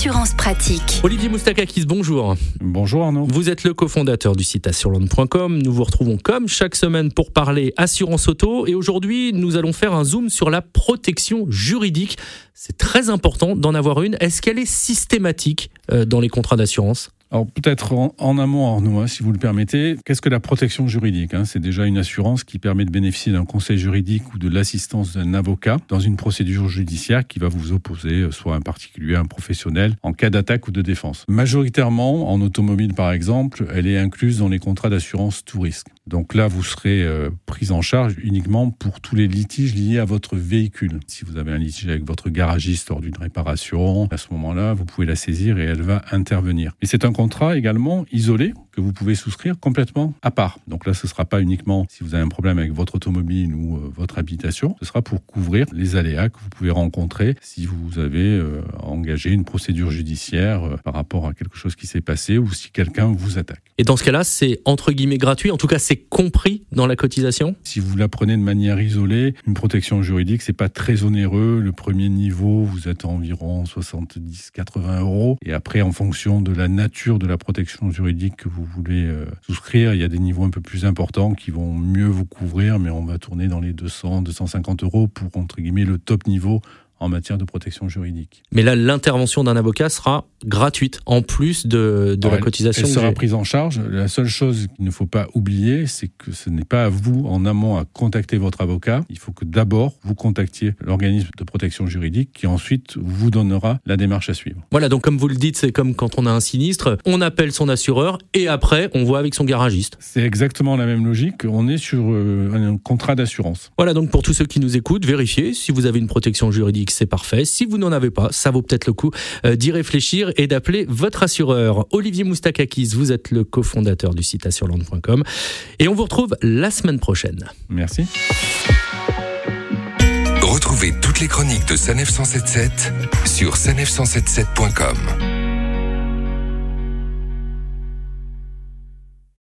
assurance pratique. Olivier Moustakakis, bonjour. Bonjour Arnaud. Vous êtes le cofondateur du site assureland.com. Nous vous retrouvons comme chaque semaine pour parler assurance auto. Et aujourd'hui, nous allons faire un zoom sur la protection juridique. C'est très important d'en avoir une. Est-ce qu'elle est systématique euh, dans les contrats d'assurance? Alors peut-être en, amont, Arnaud, hein, si vous le permettez, qu'est-ce que la protection juridique hein? C'est déjà une assurance qui permet de bénéficier d'un conseil juridique ou de l'assistance d'un avocat dans une procédure judiciaire qui va vous opposer, euh, soit un particulier, un professionnel, en cas d'attaque ou de défense. Majoritairement, en automobile par exemple, elle est incluse dans les contrats d'assurance tout risque. Donc là, vous serez euh, pris en charge uniquement pour tous les litiges liés à votre véhicule. Si vous avez un litige avec votre garagiste lors d'une réparation, à ce moment-là, vous pouvez la saisir et elle va intervenir. Et c'est un contrat également isolé que vous pouvez souscrire complètement à part. Donc là, ce ne sera pas uniquement si vous avez un problème avec votre automobile ou euh, votre habitation, ce sera pour couvrir les aléas que vous pouvez rencontrer si vous avez euh, engagé une procédure judiciaire euh, par rapport à quelque chose qui s'est passé ou si quelqu'un vous attaque. Et dans ce cas-là, c'est entre guillemets gratuit, en tout cas c'est compris dans la cotisation Si vous la prenez de manière isolée, une protection juridique, c'est pas très onéreux. Le premier niveau, vous êtes à environ 70-80 euros. Et après, en fonction de la nature de la protection juridique que vous vous voulez euh, souscrire, il y a des niveaux un peu plus importants qui vont mieux vous couvrir, mais on va tourner dans les 200, 250 euros pour, entre guillemets, le top niveau en matière de protection juridique. Mais là, l'intervention d'un avocat sera gratuite, en plus de, de la cotisation. Elle sera prise en charge. La seule chose qu'il ne faut pas oublier, c'est que ce n'est pas à vous, en amont, à contacter votre avocat. Il faut que d'abord, vous contactiez l'organisme de protection juridique qui ensuite vous donnera la démarche à suivre. Voilà, donc comme vous le dites, c'est comme quand on a un sinistre, on appelle son assureur et après, on voit avec son garagiste. C'est exactement la même logique. On est sur euh, un contrat d'assurance. Voilà, donc pour tous ceux qui nous écoutent, vérifiez si vous avez une protection juridique, c'est parfait. Si vous n'en avez pas, ça vaut peut-être le coup euh, d'y réfléchir et d'appeler votre assureur. Olivier Moustakakis, vous êtes le cofondateur du site assureland.com et on vous retrouve la semaine prochaine. Merci. Retrouvez toutes les chroniques de Sanef 177 sur sanef177.com.